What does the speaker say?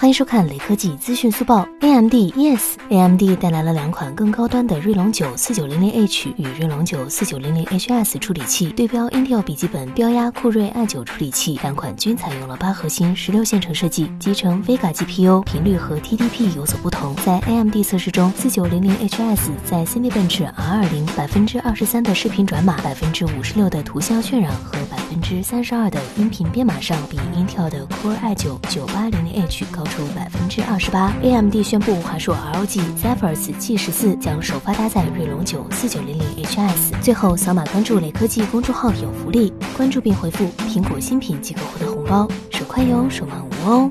欢迎收看雷科技资讯速报。AMD Yes，AMD 带来了两款更高端的锐龙九四九零零 H 与锐龙九四九零零 HS 处理器，对标 Intel 笔记本标压酷睿 i 九处理器。两款均采用了八核心十六线程设计，集成 Vega GPU，频率和 TDP 有所不同。在 AMD 测试中，四九零零 HS 在 Cinebench R 二零百分之二十三的视频转码，百分之五十六的图像渲染和分之三十二的音频编码上，比 Intel 的 Core i 九九八零零 H 高。出百分之二十八。AMD 宣布华硕 ROG Zephyrus G 十四将首发搭载锐龙九四九零零 HS。最后扫码关注雷科技公众号有福利，关注并回复“苹果新品”即可获得红包，手快有，手慢无哦。